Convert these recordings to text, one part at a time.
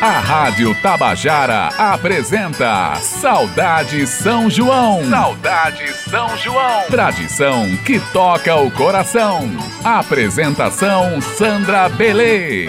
A Rádio Tabajara apresenta Saudade São João. Saudade São João. Tradição que toca o coração. Apresentação Sandra Belê.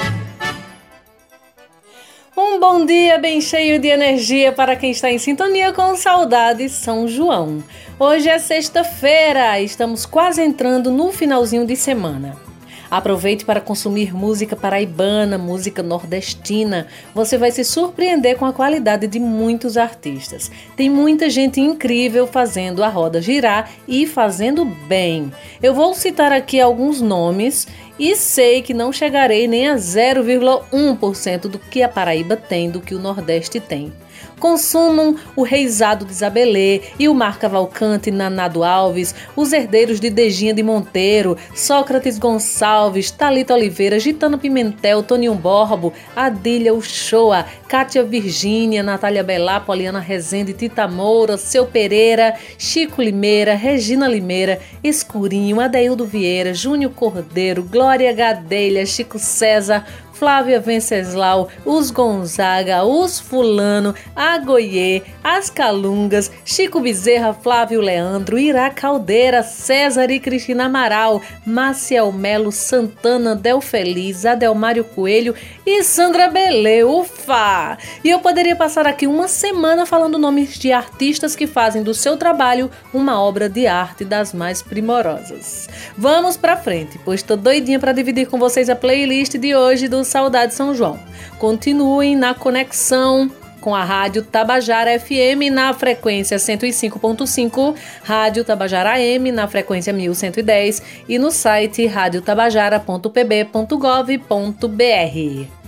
Um bom dia bem cheio de energia para quem está em sintonia com Saudade São João. Hoje é sexta-feira, estamos quase entrando no finalzinho de semana. Aproveite para consumir música paraibana, música nordestina. Você vai se surpreender com a qualidade de muitos artistas. Tem muita gente incrível fazendo a roda girar e fazendo bem. Eu vou citar aqui alguns nomes e sei que não chegarei nem a 0,1% do que a Paraíba tem, do que o Nordeste tem. Consumam o Reisado de Isabelê e o Mar Cavalcante Nanado Alves, os herdeiros de Dejinha de Monteiro, Sócrates Gonçalves, Talita Oliveira, Gitano Pimentel, Toninho Borbo, Adília Uchoa, Kátia Virgínia, Natália Belá, Poliana Rezende, Tita Moura, Seu Pereira, Chico Limeira, Regina Limeira, Escurinho, Adeildo Vieira, Júnior Cordeiro, Glória Gadelha, Chico César, Flávia Venceslau, os Gonzaga, os Fulano, a Goiê, as Calungas, Chico Bezerra, Flávio Leandro, Ira Caldeira, César e Cristina Amaral, Maciel Melo, Santana, Del Feliz, Adelmário Coelho e Sandra Belê, ufa! E eu poderia passar aqui uma semana falando nomes de artistas que fazem do seu trabalho uma obra de arte das mais primorosas. Vamos pra frente, pois tô doidinha para dividir com vocês a playlist de hoje do Saudade São João. Continuem na conexão com a Rádio Tabajara FM na frequência 105.5, Rádio Tabajara AM na frequência 1110 e no site radiotabajara.pb.gov.br.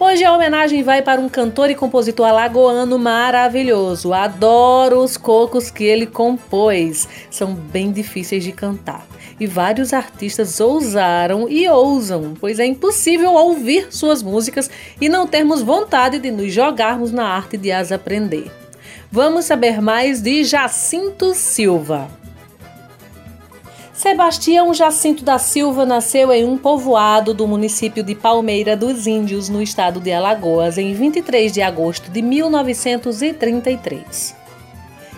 Hoje a homenagem vai para um cantor e compositor alagoano maravilhoso. Adoro os cocos que ele compôs. São bem difíceis de cantar. E vários artistas ousaram e ousam, pois é impossível ouvir suas músicas e não termos vontade de nos jogarmos na arte de as aprender. Vamos saber mais de Jacinto Silva. Sebastião Jacinto da Silva nasceu em um povoado do município de Palmeira dos Índios, no estado de Alagoas, em 23 de agosto de 1933.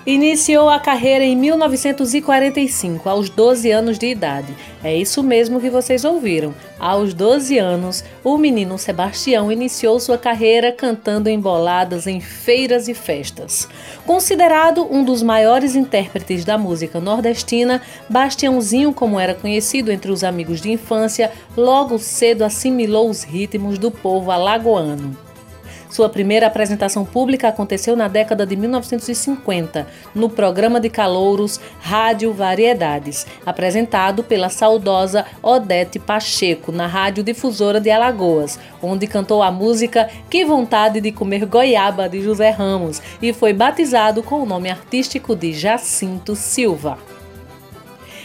Iniciou a carreira em 1945, aos 12 anos de idade. É isso mesmo que vocês ouviram. Aos 12 anos, o menino Sebastião iniciou sua carreira cantando em boladas em feiras e festas. Considerado um dos maiores intérpretes da música nordestina, Bastiãozinho, como era conhecido entre os amigos de infância, logo cedo assimilou os ritmos do povo alagoano. Sua primeira apresentação pública aconteceu na década de 1950, no programa de calouros Rádio Variedades, apresentado pela saudosa Odete Pacheco na Rádio Difusora de Alagoas, onde cantou a música Que Vontade de Comer Goiaba de José Ramos e foi batizado com o nome artístico de Jacinto Silva.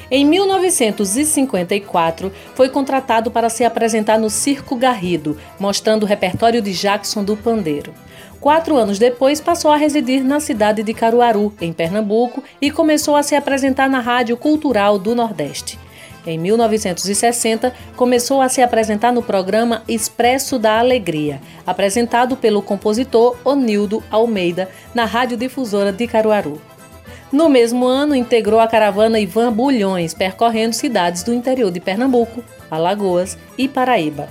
Em 1954, foi contratado para se apresentar no Circo Garrido, mostrando o repertório de Jackson do Pandeiro. Quatro anos depois, passou a residir na cidade de Caruaru, em Pernambuco, e começou a se apresentar na Rádio Cultural do Nordeste. Em 1960, começou a se apresentar no programa Expresso da Alegria, apresentado pelo compositor Onildo Almeida, na Rádio Difusora de Caruaru. No mesmo ano, integrou a caravana Ivan Bulhões, percorrendo cidades do interior de Pernambuco, Alagoas e Paraíba.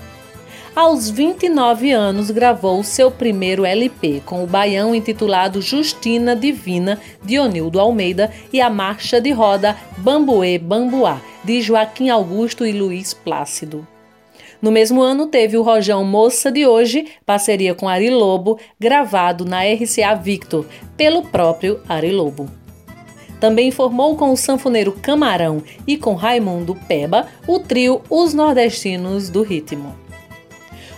Aos 29 anos, gravou seu primeiro LP com o baião intitulado Justina Divina, de Onildo Almeida, e a marcha de roda Bambuê Bambuá, de Joaquim Augusto e Luiz Plácido. No mesmo ano, teve o Rojão Moça de Hoje, parceria com Ari Lobo, gravado na RCA Victor, pelo próprio Ari Lobo. Também formou com o sanfoneiro Camarão e com Raimundo Peba o trio Os Nordestinos do Ritmo.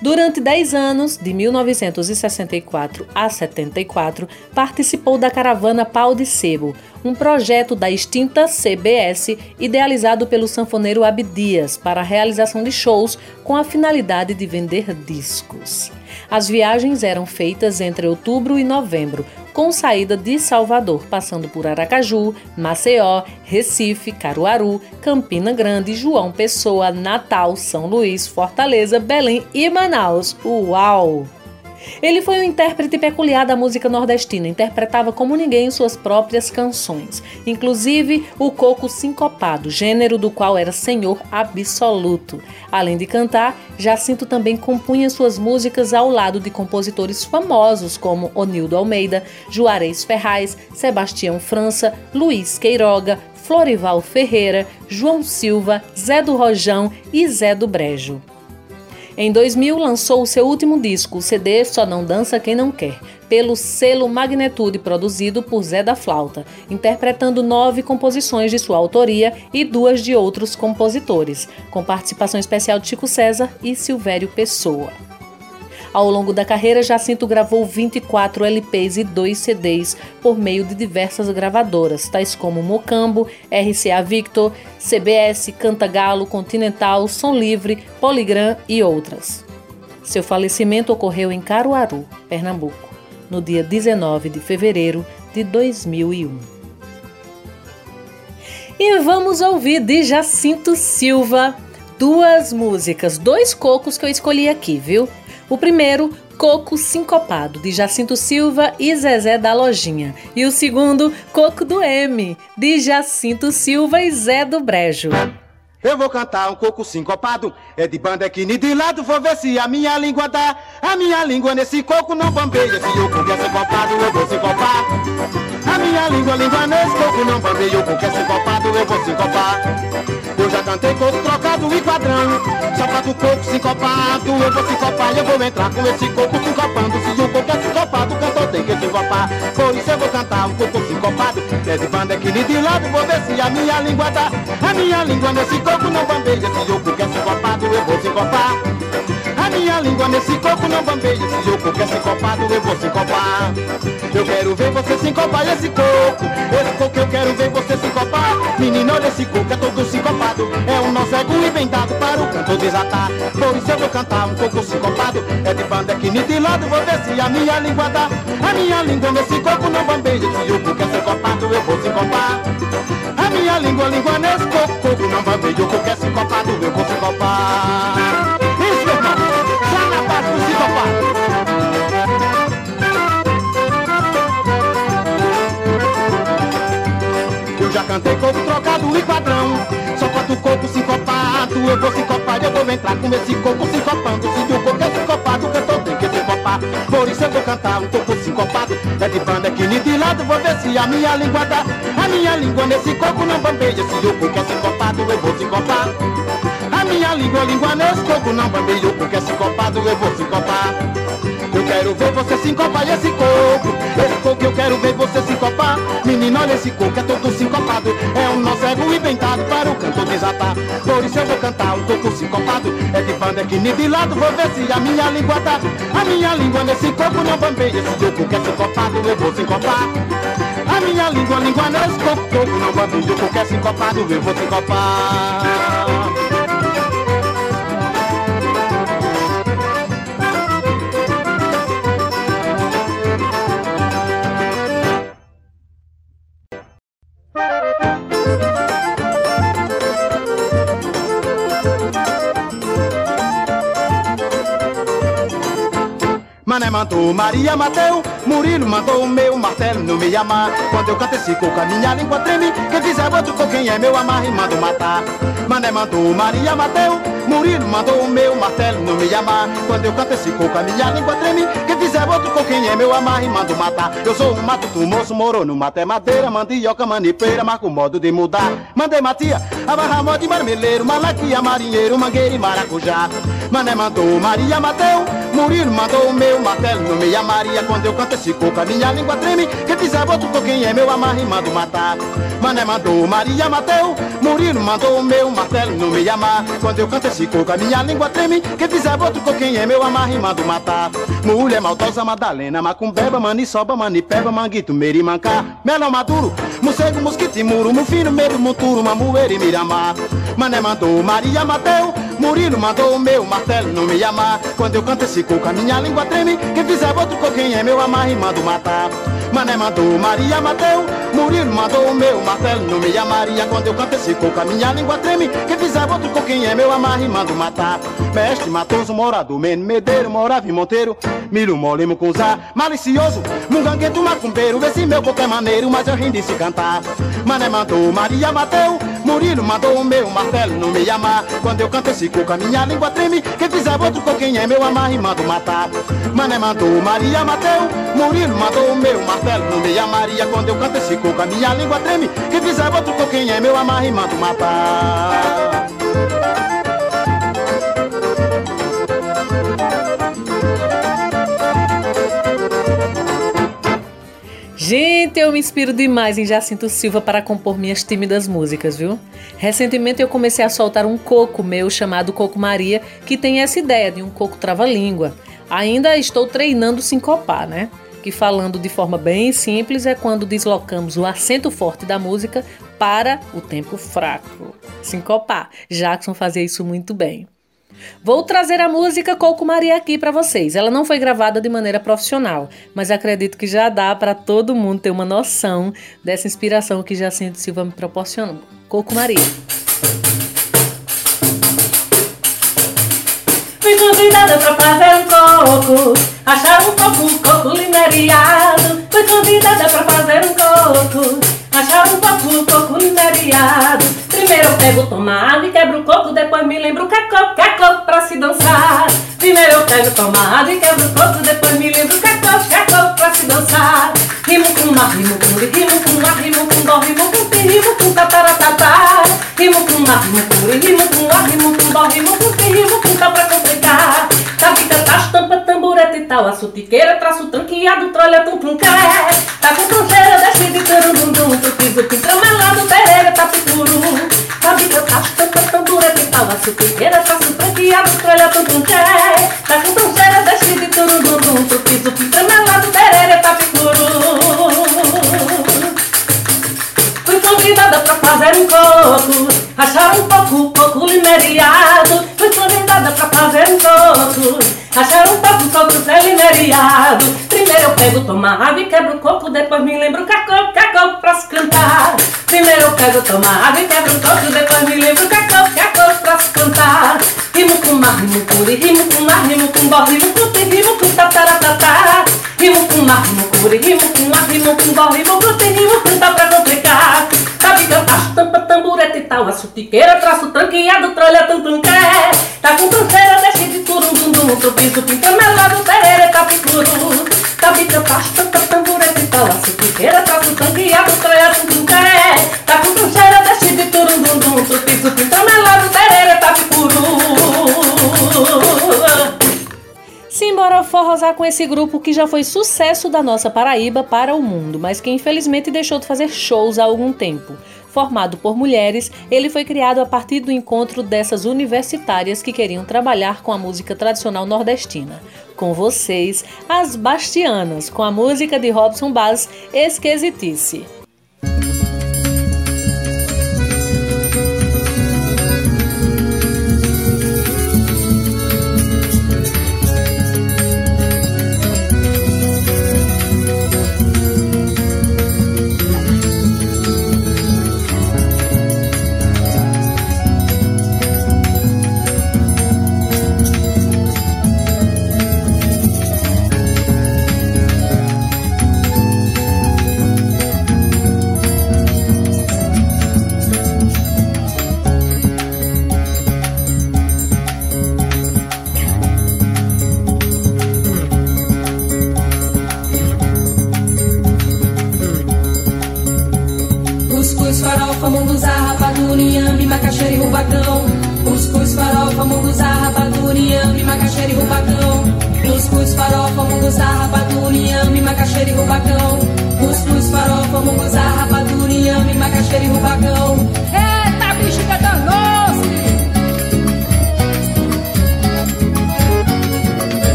Durante 10 anos, de 1964 a 74, participou da caravana Pau de Sebo, um projeto da extinta CBS idealizado pelo sanfoneiro Abdias para a realização de shows com a finalidade de vender discos. As viagens eram feitas entre outubro e novembro, com saída de Salvador, passando por Aracaju, Maceió, Recife, Caruaru, Campina Grande, João Pessoa, Natal, São Luís, Fortaleza, Belém e Manaus. Uau! Ele foi um intérprete peculiar da música nordestina, interpretava como ninguém suas próprias canções, inclusive o coco sincopado, gênero do qual era senhor absoluto. Além de cantar, Jacinto também compunha suas músicas ao lado de compositores famosos como Onildo Almeida, Juarez Ferraz, Sebastião França, Luiz Queiroga, Florival Ferreira, João Silva, Zé do Rojão e Zé do Brejo. Em 2000, lançou o seu último disco, o CD Só Não Dança Quem Não Quer, pelo selo Magnitude, produzido por Zé da Flauta, interpretando nove composições de sua autoria e duas de outros compositores, com participação especial de Chico César e Silvério Pessoa. Ao longo da carreira, Jacinto gravou 24 LPs e 2 CDs por meio de diversas gravadoras, tais como Mocambo, RCA Victor, CBS, Cantagalo, Continental, Som Livre, Poligram e outras. Seu falecimento ocorreu em Caruaru, Pernambuco, no dia 19 de fevereiro de 2001. E vamos ouvir de Jacinto Silva duas músicas, dois cocos que eu escolhi aqui, viu? O primeiro, Coco Sincopado, de Jacinto Silva e Zezé da Lojinha. E o segundo, Coco do M, de Jacinto Silva e Zé do Brejo. Eu vou cantar um coco sincopado, é de ni de lado, vou ver se a minha língua dá. A minha língua nesse coco não bambeia, se o coco é sincopado, eu vou sincopar. A minha língua, língua nesse coco não bambeia, o coco é sincopado, eu vou sincopar. Já cantei coco trocado e padrão, só faço coco sincopado, eu vou sincopar, eu vou entrar com esse coco sincopando. Se o coco é sincopado, o cantor tem que sincopar. Por isso eu vou cantar um coco sincopado, é de banda que ni de lado, vou ver se a minha língua dá. A minha língua nesse coco não bambeia, se o coco é sincopado eu vou sincopar. A minha língua nesse coco não bambeia, se o coco é sincopado eu vou sincopar. Eu quero ver você sincopar esse coco, esse coco eu quero ver você sincopar. Menino, esse coco é todo é um nó cego inventado para o canto desatar. Por isso eu vou cantar um coco sincopado, é de banda que ni de lado, vou ver se a minha língua dá. A minha língua nesse coco não bambeia, se o coco é sincopado eu vou sincopar. A minha língua, língua nesse coco não bambeia, o coco é sincopado eu vou sincopar. Isso, meu irmão, já na paz do sincopado. Eu já cantei coco trocado Eu vou sincopar, eu vou entrar com esse coco sincopando Se o coco é sincopado, o cantor tem que sincopar Por isso eu vou cantar um coco sincopado É de banda que ni de lado, vou ver se a minha língua dá. A minha língua nesse coco não bambeia. Se o coco é sincopado, eu vou sincopar a minha língua, língua nesse coco não bambeia. O coco é sincopado, eu vou sincopar eu quero ver você sincopar esse coco. Esse coco eu quero ver você sincopar Menino, olha esse coco, é todo sincopado. É um nó cego inventado para o canto desatar. Por isso eu vou cantar um coco sincopado. É de banda que ni de lado, vou ver se a minha língua dá A minha língua nesse coco não bambeia. Se o coco é sincopado, eu vou sincopar. A minha língua, língua nesse coco, coco não bambeia. O coco é sincopado, eu vou sincopar Mandou, Maria Mateu, Murilo mandou o meu martelo não me amar. Quando eu canto esse coco, a minha língua treme. Quem fizer outro com quem é meu amar e mando matar. Mané mandou, Maria Mateu, Murilo mandou o meu martelo não me amar. Quando eu canto esse coco, a minha língua treme. Quem fizer outro com quem é meu amar e mando matar. Eu sou um matuto moço, moro no mato é madeira, mandioca, manipeira, marco modo de mudar. Mandei matia, abarra moda de marmeleiro, malaquia, marinheiro, mangueira e maracujá. Mané mandou, Maria Mateu, Murilo mandou o meu martelo no meia Maria. Quando eu canto esse coco a minha língua treme. Quem fizer outro quem é meu amar e mando matar Mané mandou Maria Mateu. Murilo mandou o meu martelo no meia mar. Quando eu canto esse coco a minha língua treme. Quem fizer outro quem é meu amar e mando matar Mulher maldosa Madalena Macumbeba, maniçoba, manipeba, manguito, merimancá Melão maduro, morcego, mosquito muro Mufino, medo, monturo, mamueira e miramar. Mané mandou Maria Mateu. Murilo mandou o meu martelo não me amar. Quando eu canto esse coco, a minha língua treme. Quem fizer outro coquinho é meu amar e mando matar. Mané mandou Maria Mateu, Murilo mandou o meu martelo não me amaria. Quando eu canto esse coco, a minha língua treme. Quem fizer outro coquinho é meu amar e mando matar. Mestre Matoso, morador, Mene Medeiro, morava em Monteiro. Milho mole, mucunzá, malicioso, mungangueto, macumbeiro. Vê se meu coco é maneiro, mas eu rimo de se cantar. Mané mandou Maria Mateu, Murilo mandou o meu martelo não me amar. Quando eu canto esse coco, a minha língua treme. Quem fizer outro coquinho é meu amar e mando matar. Mané mandou Maria Mateu, Murilo mandou o meu martelo não me amaria. Quando eu canto esse coco, a minha língua treme. Quem fizer outro coquinho é meu amar e mando matar. Gente, eu me inspiro demais em Jacinto Silva para compor minhas tímidas músicas, viu? Recentemente eu comecei a soltar um coco meu chamado Coco Maria, que tem essa ideia de um coco trava-língua. Ainda estou treinando sincopar, né? Que falando de forma bem simples é quando deslocamos o acento forte da música para o tempo fraco. Sincopar. Jackson fazia isso muito bem. Vou trazer a música Coco Maria aqui para vocês. Ela não foi gravada de maneira profissional, mas acredito que já dá para todo mundo ter uma noção dessa inspiração que Jacinto Silva me proporcionou. Coco Maria. Fui convidada pra fazer um coco, achar um coco, coco lineriado. Fui convidada pra fazer um coco, achar um coco, coco lineriado. Primeiro eu pego, toma água e quebro o coco, depois me lembro é é coco pra se dançar. Primeiro eu pego, toma água e quebro o coco, depois me lembro é é coco pra se dançar. Rimo com uma, rimo com ri, rimo com uma, rimo com dó, rimo com pi, rimo com tataratatá. Rimo com rimo com ri, rimo com uma, rimo com dó, rimo com pi, rimo com tá pra complicar. Tabica, tacho, tampa, tamboreta e tal, a sutiqueira, traço tranqueado, trolha, tum, tum, cá. Tá com troncheira, desce de turundum, tu piso, pitramelado, pereira, tapicuru. Tabica, tacho, tampa, tamboreta e tal, a sutiqueira, traço tranqueado, trolha, tum, tum, cá. Tá Primeiro eu pego, toma água e quebro o coco, depois me lembro é coco pra se cantar. Primeiro eu pego, toma água e quebro o coco, depois me lembro é coco pra se cantar. Rimo com mar, rimo com ri, rimo com mar, rimo com dó, rimo com ti, rimo com tataratatá. Rimo com mar, rimo com ri, rimo com mar, rimo com dó, rimo com ti, rimo com tá pra complicar. Tal, a sutiqueira, traço tranqueado, trolha, tum, tum. Tá com tranceira, desce de turum, dum, dum, tropiço, pintamelado, pereira, capicuru. Sabe que eu tacho, tampa, tambureta e tal, a sutiqueira, traço tranqueado, trolha, tum, tum. Tá com tranceira, desce de turum, dum, dum, tropiço, pintamelado, pereira, capicuru. Simbora forrosar com esse grupo que já foi sucesso da nossa Paraíba para o mundo, mas que infelizmente deixou de fazer shows há algum tempo. Formado por mulheres, ele foi criado a partir do encontro dessas universitárias que queriam trabalhar com a música tradicional nordestina. Com vocês, as Bastianas, com a música de Robson Baz, Esquisitice.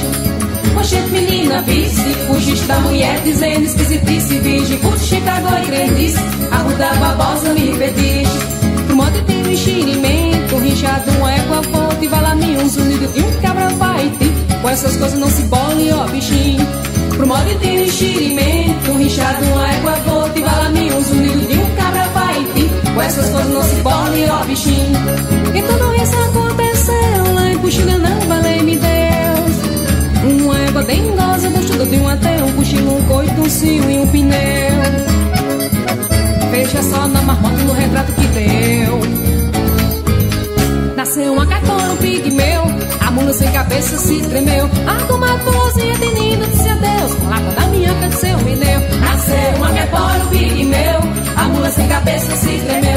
Repetisse. Oxente, menina, vice, o da mulher dizendo esquisitice, virgem, com Chicago e crentice, arruda babosa me repetisse. Pro modo tem um enxerimento, rinchado, um égua, fonte, lá, nenhum zunido e um cabra vai Com essas coisas não se bole, ó, bichinho. Pro modo tem um enxerimento, rinchado, um égua, fonte, lá, nenhum zunido e um cabra vai Com essas coisas não se bole, ó, bichinho. E tudo isso aconteceu lá em Puxina, não vale me Deus. Uma égua dengosa, buchuda de um até um cochilo, um coito, um cio e um pneu. Veja só na marmota no retrato que deu. Nasceu uma caipora, um pigmeu. A mula sem cabeça se tremeu. A tomadozinha de Nina disse adeus. Lata da minhoca de seu pneu. Nasceu uma caipora, um pigmeu. A mula sem cabeça se tremeu.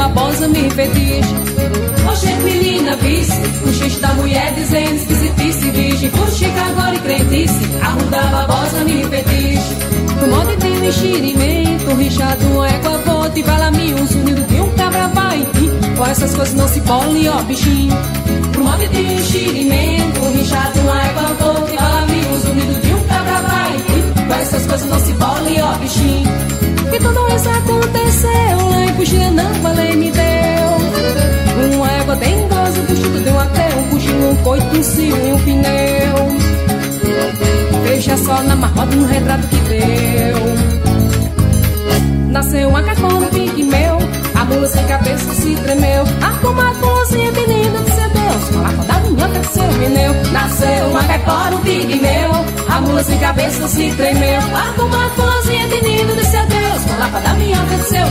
Babosa me fetiche. Oxe, menina, vice, o xixi da mulher dizendo esquisitice, virgem, com Chicago e crendice, arruda babosa me fetiche. No modo de um enxerimento, rinchado é com a bota e vala mil, um sonido de um cabra vai. Com essas coisas não se pole, ó bichinho. Pro modo de um enxerimento, rinchado é com a bota e vala mil, um sonido de um cabra vai. Essas coisas não se bolem, ó bichinho. Que tudo isso aconteceu lá em Puxinha, não falei, me deu. Uma égua dengosa, puxado deu até um cochilo, um coito, um cio e um pneu. Veja só na marmota no retrato que deu. Nasceu uma cacona, meu, A mula sem cabeça se tremeu. A comadrezinha menina de seu Deus. A da minhoca seu pneu. Nasceu uma caipora, um meu, A mula sem cabeça se tremeu. A comadrezinha menina de seu Deus. A da minhoca de seu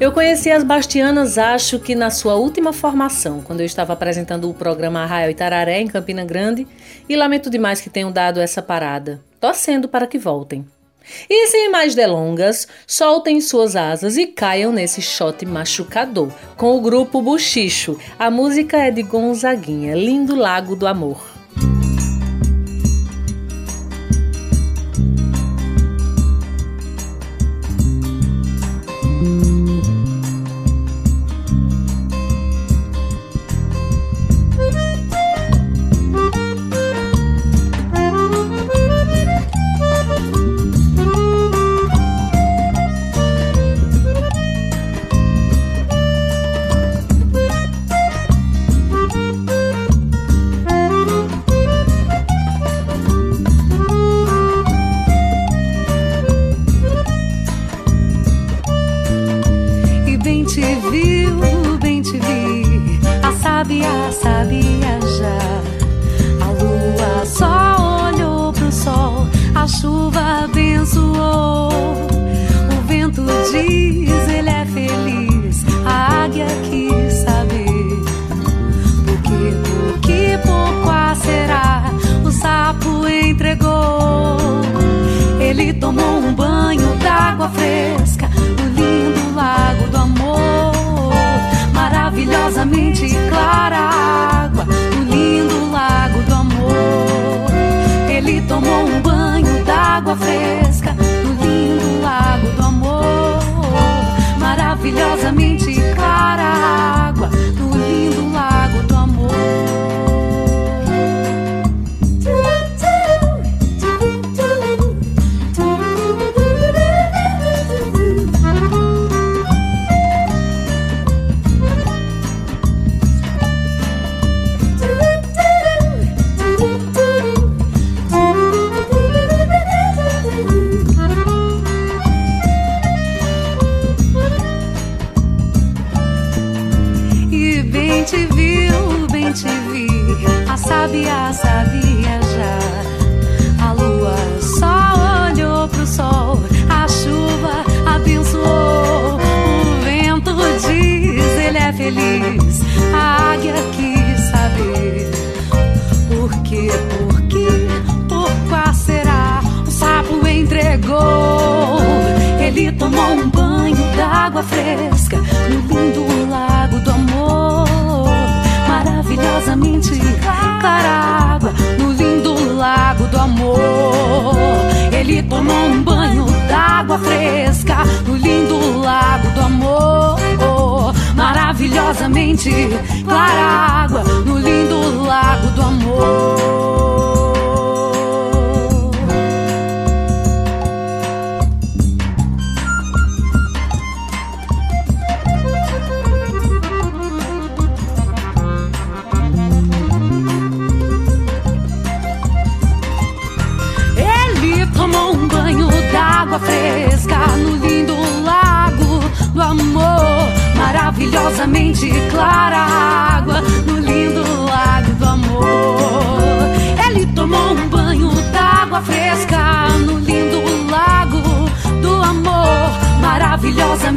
Eu conheci as Bastianas, acho que na sua última formação, quando eu estava apresentando o programa Arraial Itararé, em Campina Grande, e lamento demais que tenham dado essa parada, torcendo para que voltem. E sem mais delongas, soltem suas asas e caiam nesse shot machucador, com o grupo Buchicho. A música é de Gonzaguinha, Lindo Lago do Amor.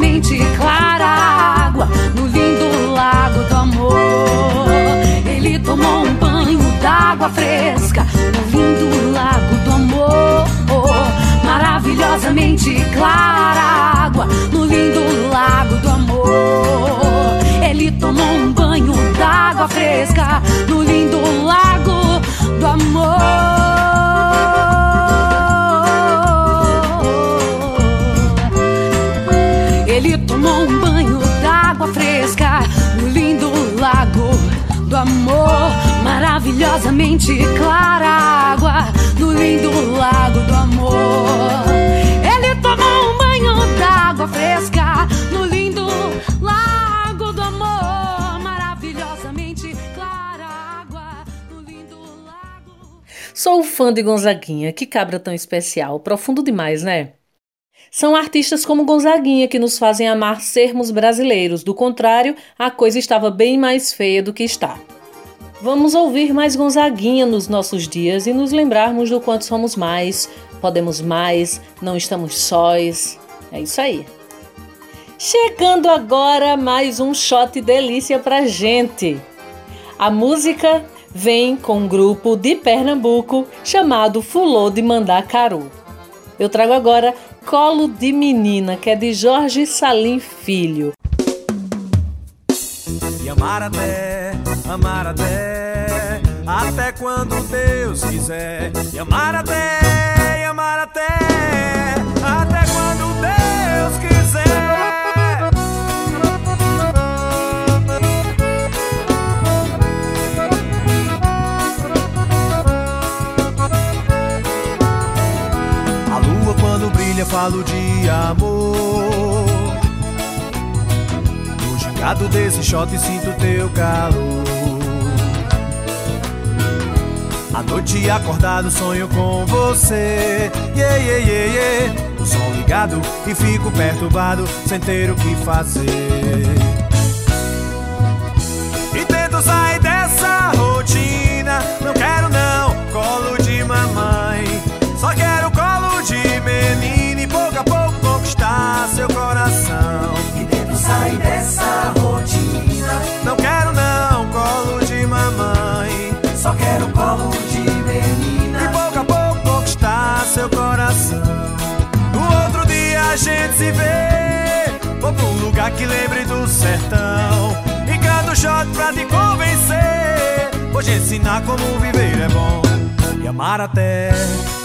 Maravilhosamente clara água no lindo lago do amor. Ele tomou um banho d'água fresca no lindo lago do amor maravilhosamente clara água no lindo lago do amor. Ele tomou um banho d'água fresca no lindo lago do amor. Tomou um banho d'água fresca no lindo lago do amor, maravilhosamente clara água no lindo lago do amor. Ele tomou um banho d'água fresca no lindo lago do amor, maravilhosamente clara água no lindo lago. Sou fã de Gonzaguinha, que cabra tão especial, profundo demais, né? São artistas como Gonzaguinha que nos fazem amar sermos brasileiros, do contrário, a coisa estava bem mais feia do que está. Vamos ouvir mais Gonzaguinha nos nossos dias e nos lembrarmos do quanto somos mais, podemos mais, não estamos sós. É isso aí. Chegando agora mais um shot delícia pra gente. A música vem com um grupo de Pernambuco chamado Fulô de Mandacaru. Eu trago agora Colo de Menina, que é de Jorge Salim Filho. E amar até, amar até, até quando Deus quiser. E amar até, e amar até, falo de amor. Gado desse shot sinto teu calor. A noite acordado sonho com você. Yeah, yeah, yeah, yeah. O som ligado e fico perturbado Sem ter o que fazer rotina. Não quero não colo de mamãe, só quero colo de menina. E pouco a pouco conquistar seu coração. No outro dia a gente se vê, vou pra um lugar que lembre do sertão. E canto shot pra te convencer, vou te ensinar como viver é bom. E amar até,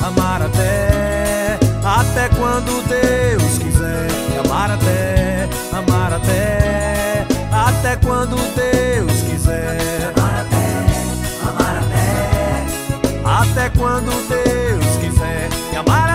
amar até até quando Deus quiser. Amar até, amar até, até quando Deus quiser. Amar até, amar até, até quando Deus quiser. Amar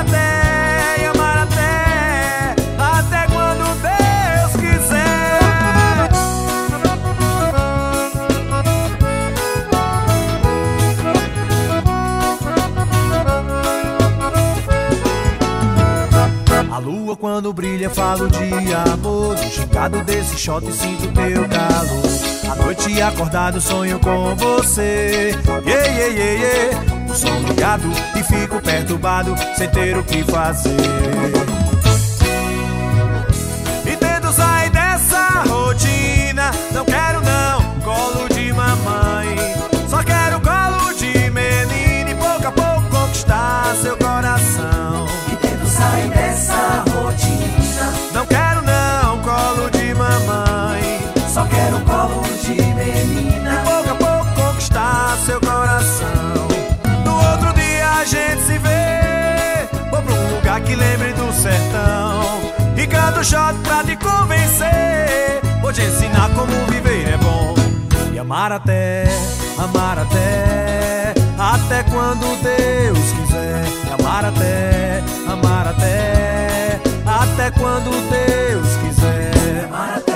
lua quando brilha falo de amor. Gingado desse shot sinto teu calor. À noite acordado sonho com você. Yeah, yeah, yeah, yeah. O som ligado e fico perturbado Sem ter o que fazer E canto shot pra te convencer. Vou te ensinar como viver é bom. E amar até, amar até Até quando Deus quiser. E amar até, amar até Até quando Deus quiser. Amar até,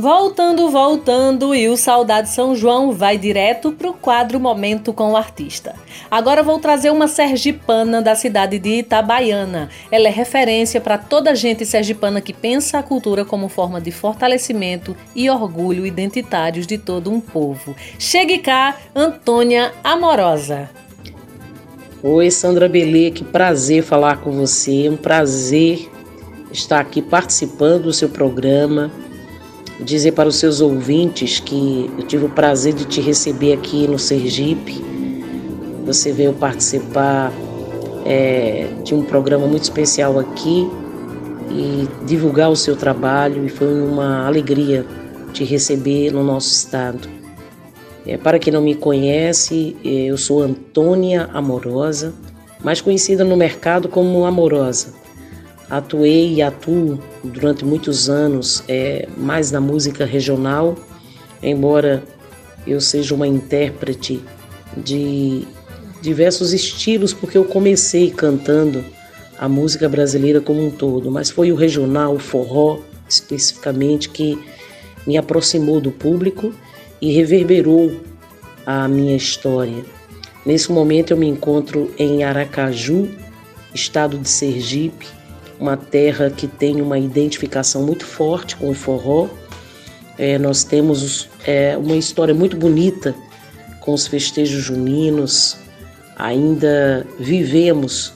Voltando, voltando, e o Saudade São João vai direto pro quadro Momento com o Artista. Agora vou trazer uma sergipana da cidade de Itabaiana. Ela é referência para toda gente sergipana que pensa a cultura como forma de fortalecimento e orgulho identitários de todo um povo. Chegue cá, Antônia Amorosa. Oi, Sandra Belê, que prazer falar com você. Um prazer estar aqui participando do seu programa. Dizer para os seus ouvintes que eu tive o prazer de te receber aqui no Sergipe. Você veio participar é, de um programa muito especial aqui e divulgar o seu trabalho. E foi uma alegria te receber no nosso estado. É, para quem não me conhece, eu sou Antônia Amorosa, mais conhecida no mercado como Amorosa. Atuei e atuo durante muitos anos é, mais na música regional, embora eu seja uma intérprete de diversos estilos, porque eu comecei cantando a música brasileira como um todo, mas foi o regional, o forró especificamente, que me aproximou do público e reverberou a minha história. Nesse momento eu me encontro em Aracaju, estado de Sergipe, uma terra que tem uma identificação muito forte com o forró. É, nós temos é, uma história muito bonita com os festejos juninos. Ainda vivemos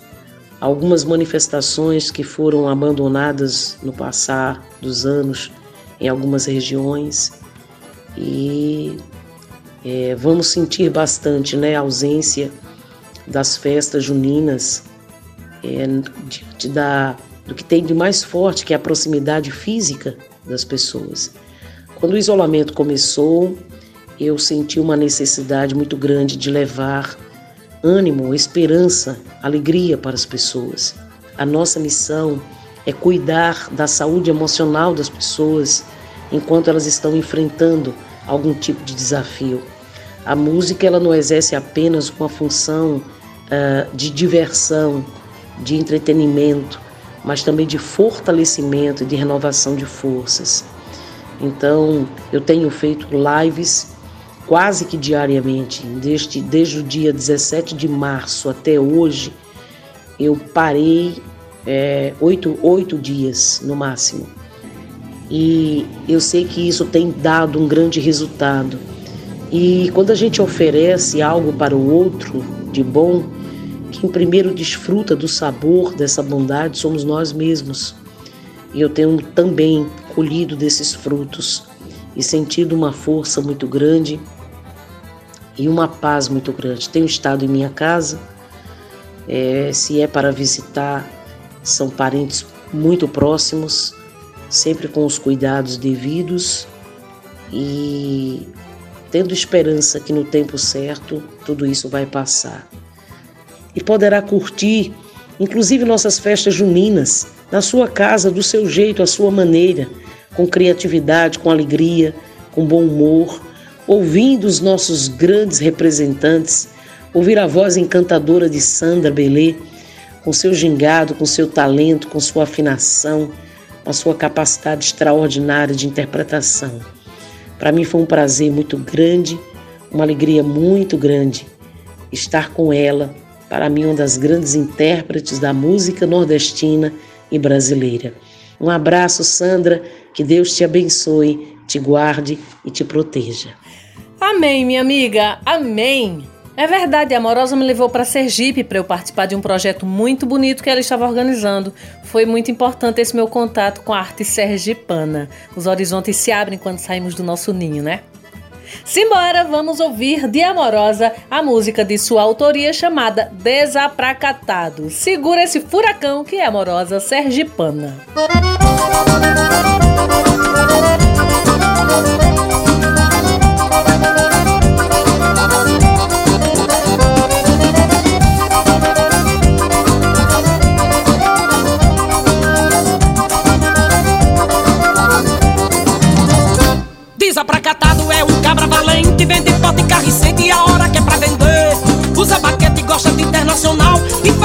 algumas manifestações que foram abandonadas no passar dos anos em algumas regiões e é, vamos sentir bastante né, a ausência das festas juninas é, diante da, do que tem de mais forte, que é a proximidade física das pessoas. Quando o isolamento começou, eu senti uma necessidade muito grande de levar ânimo, esperança, alegria para as pessoas. A nossa missão é cuidar da saúde emocional das pessoas enquanto elas estão enfrentando algum tipo de desafio. A música ela não exerce apenas uma função uh, de diversão, de entretenimento, mas também de fortalecimento e de renovação de forças. Então, eu tenho feito lives quase que diariamente, desde, desde o dia 17 de março até hoje, eu parei é, oito, oito dias no máximo. E eu sei que isso tem dado um grande resultado. E quando a gente oferece algo para o outro de bom, quem primeiro desfruta do sabor dessa bondade somos nós mesmos. E eu tenho também colhido desses frutos e sentido uma força muito grande e uma paz muito grande. Tenho estado em minha casa, é, se é para visitar, são parentes muito próximos, sempre com os cuidados devidos e tendo esperança que no tempo certo tudo isso vai passar. E poderá curtir, inclusive nossas festas juninas, na sua casa, do seu jeito, à sua maneira, com criatividade, com alegria, com bom humor, ouvindo os nossos grandes representantes, ouvir a voz encantadora de Sandra Belê, com seu gingado, com seu talento, com sua afinação, com a sua capacidade extraordinária de interpretação. Para mim foi um prazer muito grande, uma alegria muito grande estar com ela. Para mim, uma das grandes intérpretes da música nordestina e brasileira. Um abraço, Sandra, que Deus te abençoe, te guarde e te proteja. Amém, minha amiga, amém. É verdade, a Amorosa me levou para Sergipe para eu participar de um projeto muito bonito que ela estava organizando. Foi muito importante esse meu contato com a arte sergipana. Os horizontes se abrem quando saímos do nosso ninho, né? Simbora, vamos ouvir de Amorosa a música de sua autoria chamada Desapracatado. Segura esse furacão que é Amorosa Sergipana. Música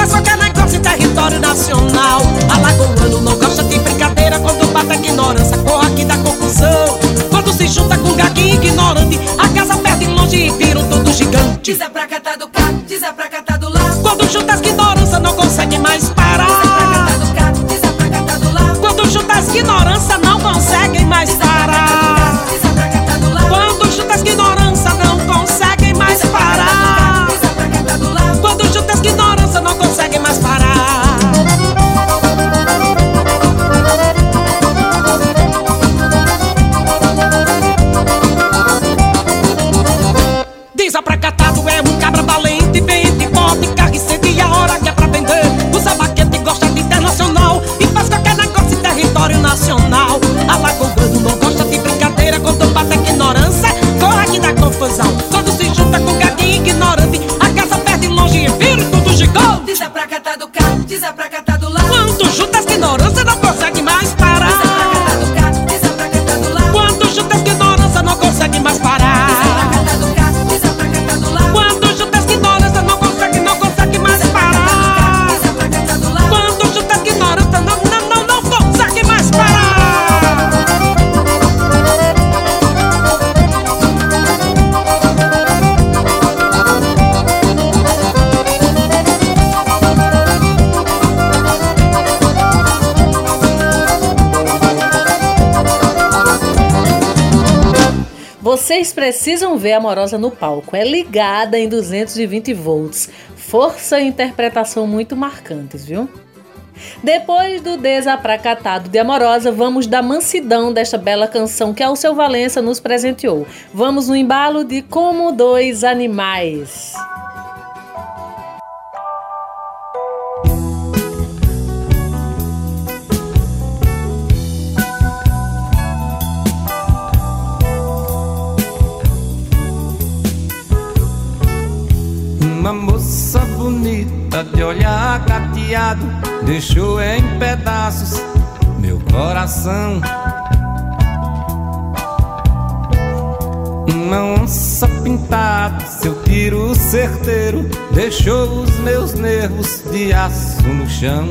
faz qualquer negócio em território nacional. Alagoano não gosta de brincadeira, quando bate a ignorância, corre aqui da confusão. Quando se junta com gaguinho ignorante, a casa perde longe e viram tudo gigante. Desaprakatado cá, desaprakatado lá. Quando junta as ignorância, não consegue mais pra catar. Vocês precisam ver a Amorosa no palco. É ligada em 220 volts. Força e interpretação muito marcantes, viu? Depois do desapracatado de Amorosa, vamos da mansidão desta bela canção que Alceu Valença nos presenteou. Vamos no embalo de Como Dois Animais. De olhar cateado deixou em pedaços meu coração. Uma onça pintada, seu tiro certeiro deixou os meus nervos de aço no chão.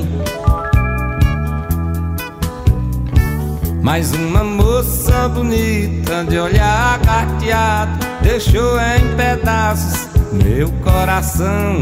Mais uma moça bonita de olhar carteado deixou em pedaços meu coração.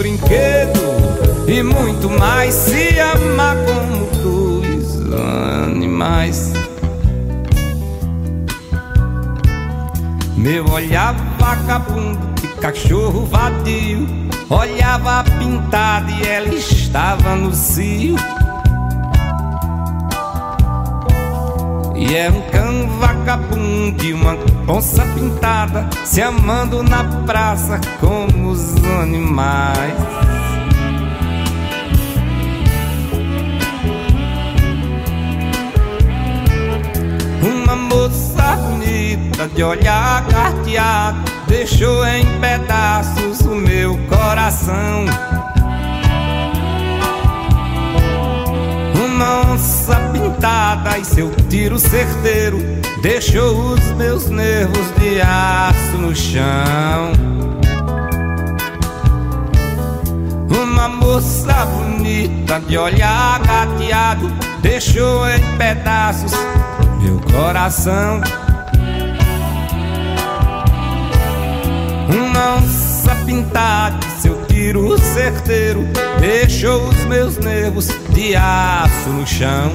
brinquedo e muito mais se amar como dois animais. Meu olhar vagabundo de cachorro vadio Olhava pintada e ela estava no cio E é um cão vagabundo e uma onça pintada Se amando na praça como os animais. Uma moça bonita de olhar carteado Deixou em pedaços o meu coração pintada e seu tiro certeiro Deixou os meus nervos de aço no chão Uma moça bonita de olhar gateado Deixou em pedaços meu coração. Uma onça pintada, seu tiro certeiro, deixou os meus nervos de aço no chão.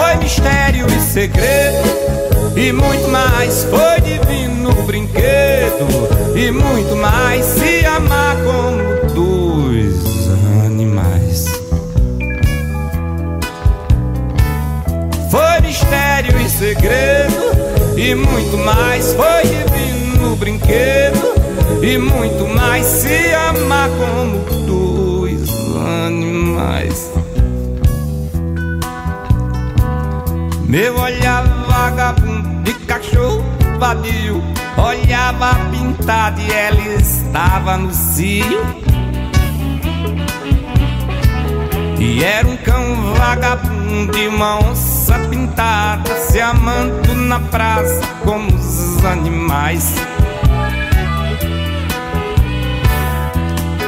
Foi mistério e segredo, e muito mais. Foi divino brinquedo, e muito mais. Se amar como dois animais. Foi mistério e segredo E muito mais Foi divino brinquedo E muito mais Se amar como dois animais Meu olhar vagabundo de cachorro vadio Olhava pintado e ela estava no cio. E era um cão vagabundo e uma onça pintada Se amando na praça como os animais.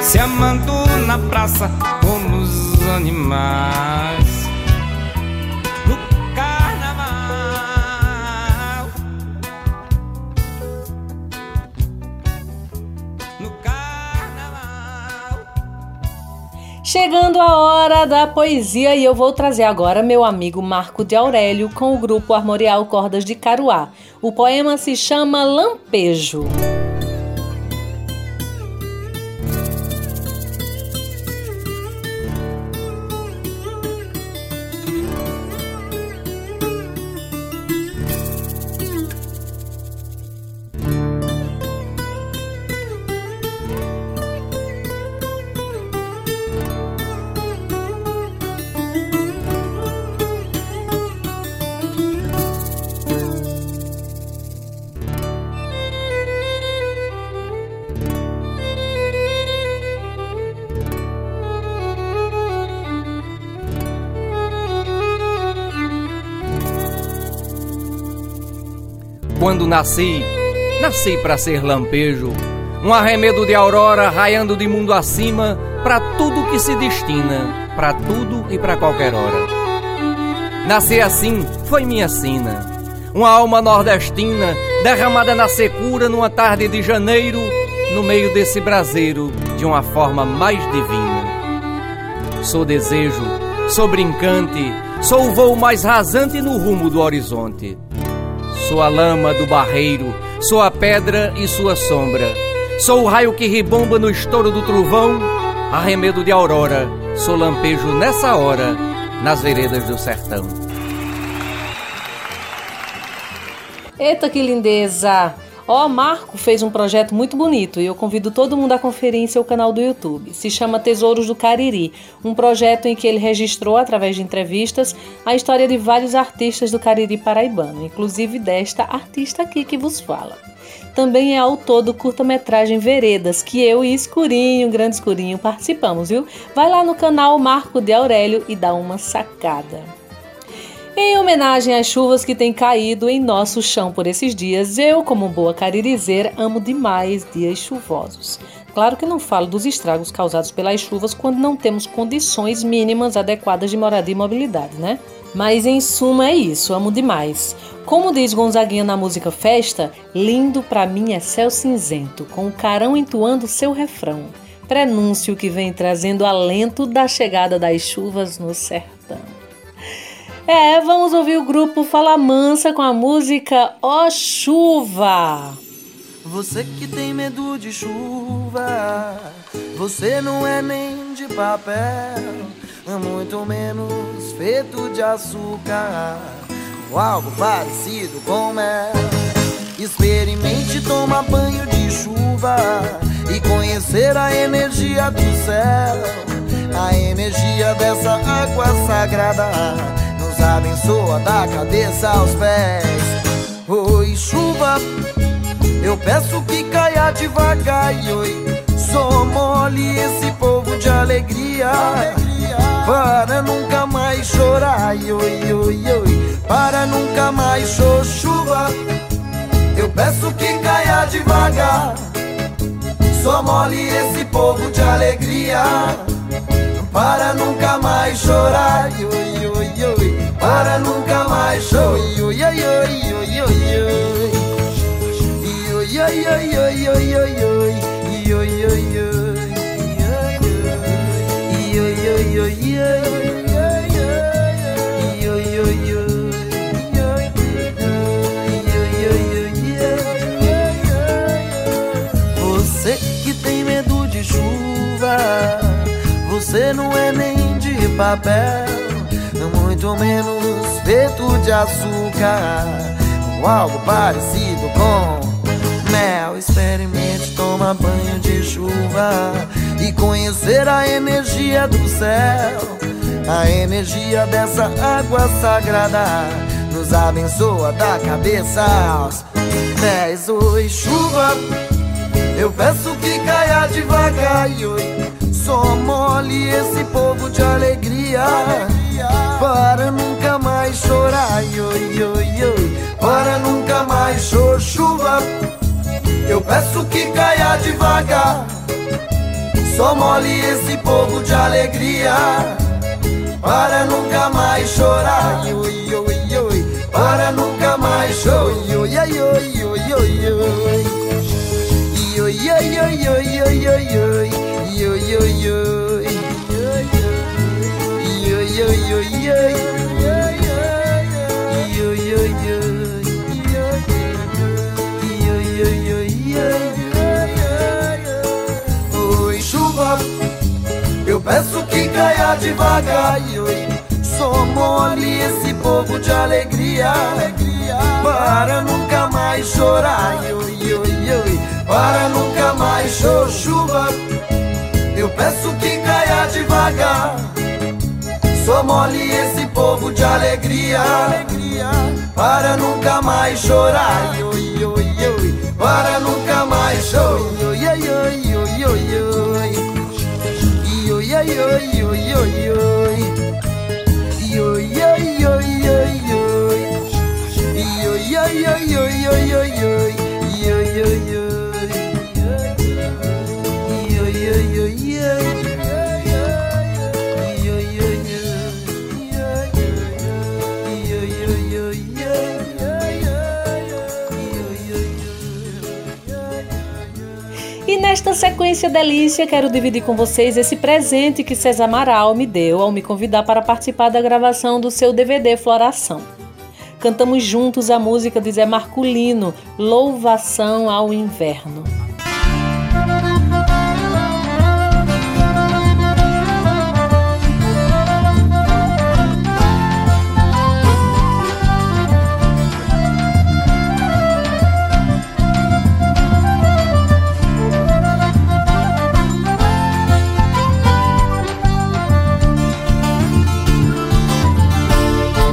Se amando na praça como os animais Chegando a hora da poesia e eu vou trazer agora meu amigo Marco de Aurélio com o grupo Armorial Cordas de Caruá. O poema se chama Lampejo. Nasci, nasci para ser lampejo, um arremedo de aurora raiando de mundo acima para tudo que se destina, para tudo e para qualquer hora. Nascer assim foi minha sina, uma alma nordestina derramada na secura numa tarde de janeiro, no meio desse braseiro de uma forma mais divina. Sou desejo, sou brincante, sou o voo mais rasante no rumo do horizonte. Sou a lama do barreiro, sou a pedra e sua sombra. Sou o raio que ribomba no estouro do trovão, arremedo de aurora, sou lampejo nessa hora, nas veredas do sertão. Eita que lindeza! Ó, Marco fez um projeto muito bonito e eu convido todo mundo a conferir em seu canal do YouTube. Se chama Tesouros do Cariri, um projeto em que ele registrou, através de entrevistas, a história de vários artistas do Cariri paraibano, inclusive desta artista aqui que vos fala. Também é autor do curta-metragem Veredas, que eu e Escurinho, Grande Escurinho, participamos, viu? Vai lá no canal Marco de Aurélio e dá uma sacada. Em homenagem às chuvas que têm caído em nosso chão por esses dias, eu, como boa caririzeira, amo demais dias chuvosos. Claro que não falo dos estragos causados pelas chuvas quando não temos condições mínimas adequadas de moradia e mobilidade, né? Mas em suma é isso, amo demais. Como diz Gonzaguinha na música Festa, lindo pra mim é céu cinzento, com o carão entoando seu refrão. Prenúncio que vem trazendo alento da chegada das chuvas no sertão. É, vamos ouvir o grupo Fala Mansa com a música Ó oh Chuva. Você que tem medo de chuva, você não é nem de papel, muito menos feito de açúcar, ou algo parecido com mel. Experimente tomar banho de chuva e conhecer a energia do céu, a energia dessa água sagrada abençoa da cabeça aos pés. Oi, chuva eu peço que caia devagar. Oi Só mole esse povo de alegria, Para nunca mais chorar. Oi, oi, oi Para nunca mais chorar chuva Eu peço que caia devagar. Só mole esse povo de alegria. Para nunca mais chorar Para nunca mais oi, oi, oi, oi, oi oi, oi, oi, oi, oi, oi, oi, oi, oi, oi, oi, Você que tem medo de chuva, você não é nem de papel, menos feito de açúcar, ou algo parecido com mel. Experimente tomar banho de chuva e conhecer a energia do céu. A energia dessa água sagrada nos abençoa da cabeça aos pés. Oi, chuva, eu peço que caia devagar. Oi, só mole esse povo de alegria. Para nunca mais chorar, oi, oi, oi, para nunca mais chorar chuva. Eu peço que caia devagar Só mole esse povo de alegria Para nunca mais chorar oi, oi, oi, Para nunca mais chorar oi, oi, oi, oi, oi, oi, oi. Oi, oi, oi, oi, oi, Oi, chuva, eu peço que caia devagar. Só mole esse povo de alegria, para nunca mais chorar. Para nunca mais chorar. Chuva, eu peço que caia devagar. Só mole esse povo de alegria, para nunca mais chorar. Para nunca mais chorar. Nesta sequência delícia, quero dividir com vocês esse presente que César Amaral me deu ao me convidar para participar da gravação do seu DVD Floração. Cantamos juntos a música de Zé Marculino, Louvação ao Inverno.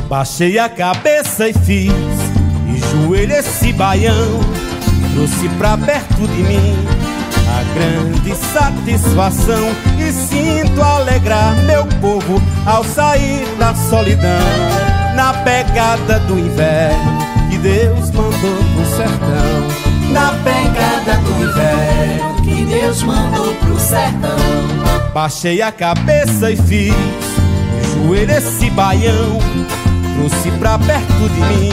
Baixei a cabeça e fiz E joelho esse baião Trouxe pra perto de mim A grande satisfação E sinto alegrar meu povo Ao sair da solidão na pegada do inverno que Deus mandou pro sertão. Na pegada do inverno que Deus mandou pro sertão. Baixei a cabeça e fiz joelho esse baião, trouxe pra perto de mim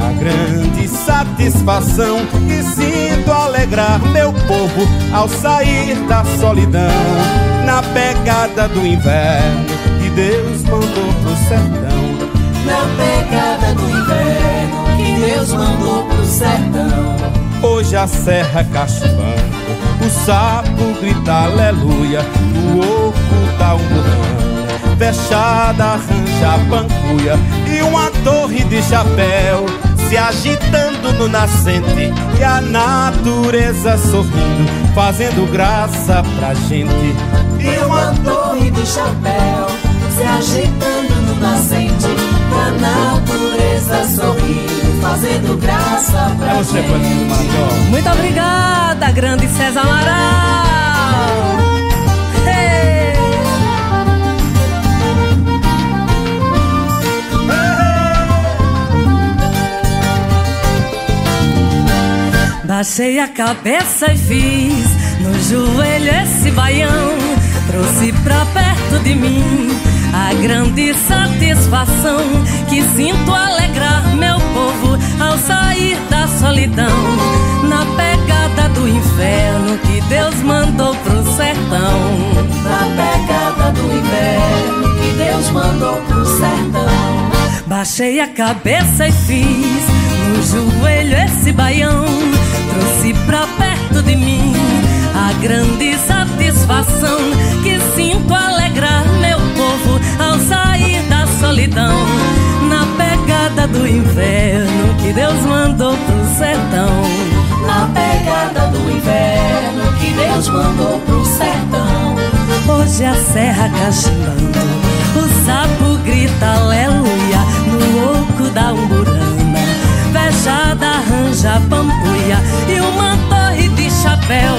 a grande satisfação que sinto alegrar meu povo ao sair da solidão na pegada do inverno que Deus mandou pro sertão. Na pegada do inverno que Deus mandou pro sertão. Hoje a serra cachumbando, o sapo grita aleluia, o oco dá um burrão, fechada arranja pancuia e uma torre de chapéu se agitando no nascente e a natureza sorrindo, fazendo graça pra gente. E uma torre de chapéu se agitando no nascente e a natureza sorrindo, fazendo graça pra é você, gente. Muito obrigada, grande César Amaral. Baixei a cabeça e fiz no joelho esse baião. Trouxe pra perto de mim a grande satisfação que sinto alegrar meu povo ao sair da solidão. Na pegada do inferno que Deus mandou pro sertão. Na pegada do inferno que Deus mandou pro. Baixei a cabeça e fiz no joelho esse baião trouxe pra perto de mim a grande satisfação que sinto alegrar meu povo ao sair da solidão na pegada do inverno que Deus mandou pro sertão. Na pegada do inverno que Deus mandou pro sertão. Hoje a serra cachimbando, o sapo grita aleluia no oco da umburana, fechada arranja pampuia e uma torre de chapéu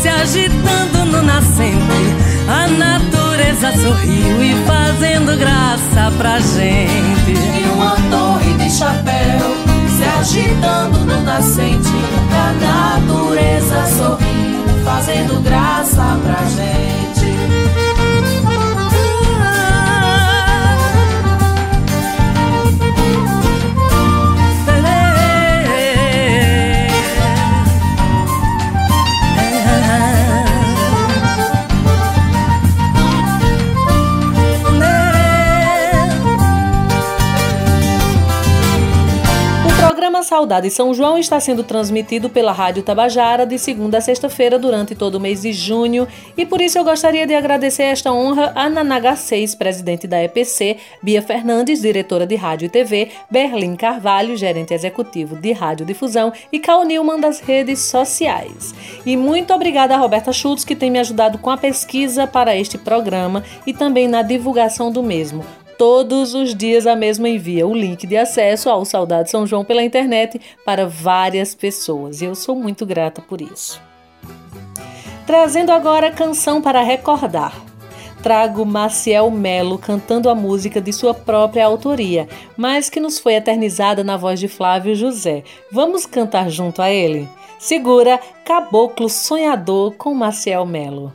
se agitando no nascente. A natureza sorriu e fazendo graça pra gente. E uma torre de chapéu se agitando no nascente. A natureza sorriu, fazendo graça pra gente. Saudade São João está sendo transmitido pela Rádio Tabajara de segunda a sexta-feira durante todo o mês de junho e por isso eu gostaria de agradecer esta honra a Nanaga 6, presidente da EPC, Bia Fernandes, diretora de Rádio e TV, Berlim Carvalho, gerente executivo de Rádio Difusão e Cal Newman das redes sociais. E muito obrigada a Roberta Schultz que tem me ajudado com a pesquisa para este programa e também na divulgação do mesmo. Todos os dias a mesma envia o link de acesso ao Saudade São João pela internet para várias pessoas e eu sou muito grata por isso. Trazendo agora a canção para recordar. Trago Maciel Melo cantando a música de sua própria autoria, mas que nos foi eternizada na voz de Flávio José. Vamos cantar junto a ele? Segura Caboclo Sonhador com Maciel Melo.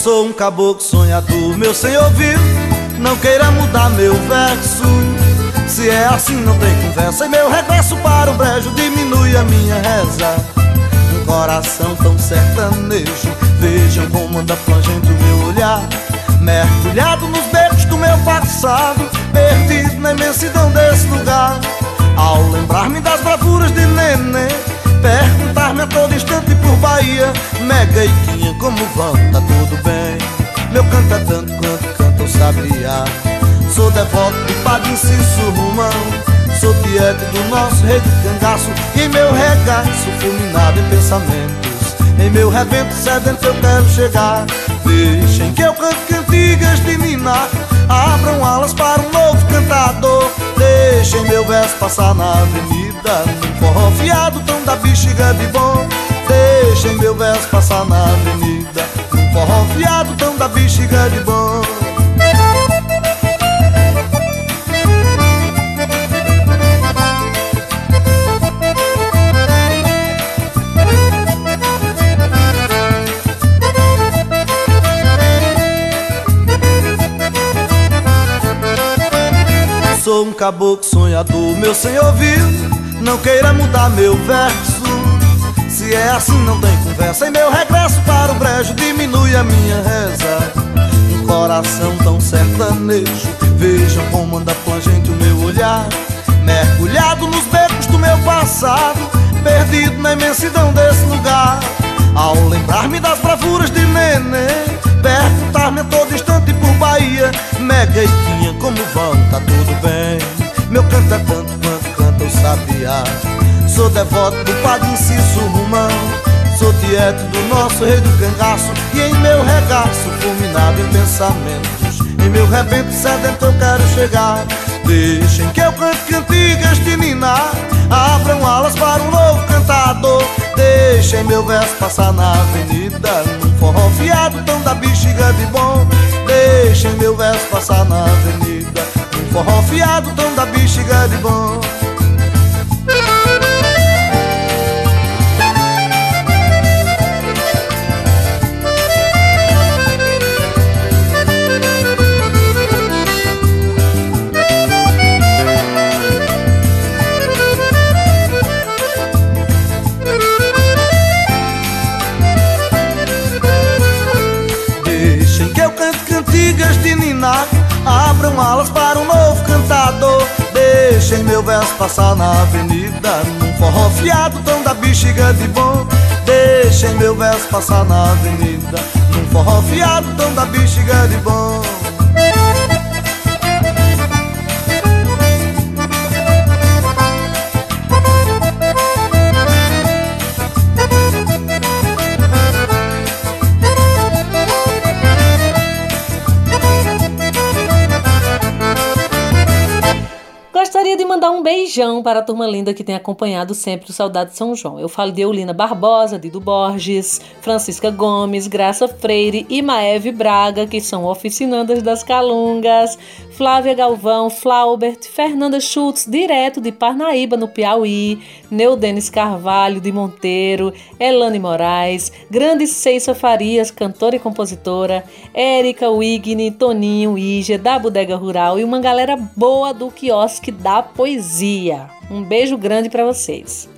Sou um caboclo sonhador, meu senhor viu, não queira mudar meu verso. Se é assim não tem conversa, e meu regresso para o brejo diminui a minha reza. Um coração tão sertanejo, vejam como anda plangendo meu olhar. Mergulhado nos becos do meu passado, perdido na imensidão desse lugar. Ao lembrar-me das bravuras de neném Perguntar-me a todo instante por Bahia. Mega e Quinha, como vão? Tá tudo bem? Meu canto é tanto quanto canta o sabiá. Sou devoto do Padre Inciso Romão. Sou tiete do nosso rei de cangaço. E meu regaço fulminado em pensamentos. Em meu revento sedento eu quero chegar. Deixem que eu cante cantigas de Nina Abram alas para um novo cantador Deixem meu verso passar na avenida Num forró fiado tão da bexiga de bom. Deixem meu verso passar na avenida Num forró fiado tão da bexiga de bom sou um caboclo sonhador, meu senhor viu Não queira mudar meu verso. Se é assim não tem conversa. Em meu regresso para o brejo diminui a minha reza. Um coração tão sertanejo Vejam como anda plangente o meu olhar. Mergulhado nos becos do meu passado Perdido na imensidão desse lugar. Ao lembrar-me das bravuras de neném Perguntar-me a todo instante por Bahia. Mega e como vão, tá tudo bem. Meu canto é tanto quanto canta o sabiá Sou devoto do padre Inciso Romão. Sou tieto do nosso rei do cangaço. E em meu regaço, fulminado em pensamentos. Em meu rebento sedento eu quero chegar. Deixem que eu cante cantigas de ninar Abram alas para um novo cantador Deixem meu verso passar na avenida Num forró fiado tão da bexiga de bom. Deixem meu verso passar na avenida Num forró fiado tão da bexiga de bom meu verso beijão para a turma linda que tem acompanhado sempre o Saudade São João. Eu falo de Eulina Barbosa, Dido Borges, Francisca Gomes, Graça Freire e Maeve Braga, que são oficinandas das Calungas, Flávia Galvão, Flaubert, Fernanda Schultz, direto de Parnaíba, no Piauí, Neudenis Carvalho de Monteiro, Elane Moraes, Grande Ceissa Farias, cantora e compositora, Érica Wigny, Toninho, Ígia, da Bodega Rural e uma galera boa do quiosque da poesia. Um beijo grande para vocês.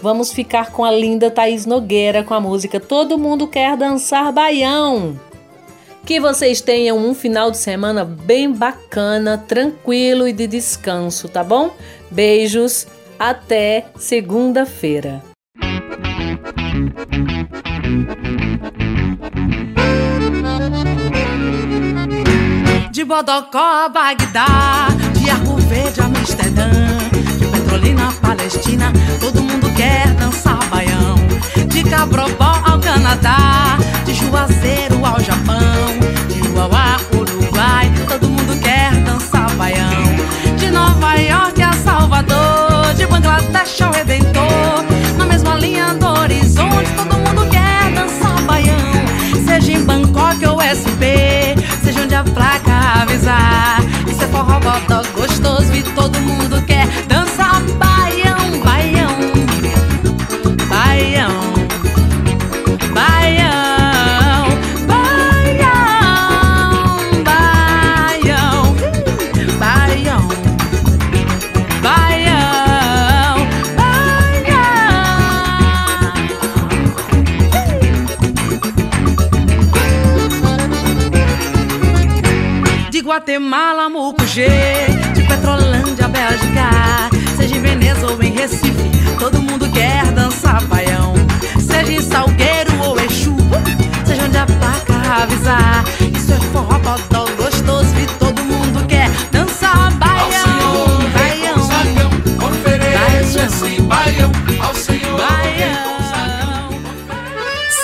Vamos ficar com a linda Thaís Nogueira com a música Todo Mundo Quer Dançar Baião. Que vocês tenham um final de semana bem bacana, tranquilo e de descanso, tá bom? Beijos, até segunda-feira. De Bodocó a Bagdá de Arco Verde a Amsterdã, Palestina, todo mundo quer dançar baião. De Cabrobó ao Canadá, de Juazeiro ao Japão, de Uauá, Uruguai, todo mundo quer dançar baião. De Nova York a Salvador, de Bangladesh ao Redentor, na mesma linha do horizonte, todo mundo quer dançar baião. Seja em Bangkok ou SP, seja onde a placa avisar forró bodó gostoso e todo mundo Guatemala, Mucugê, de Petrolândia, Bélgica, seja em Veneza ou em Recife, todo mundo quer dançar baião. Seja em Salgueiro ou Exu, seja onde a placa avisar, isso é forró,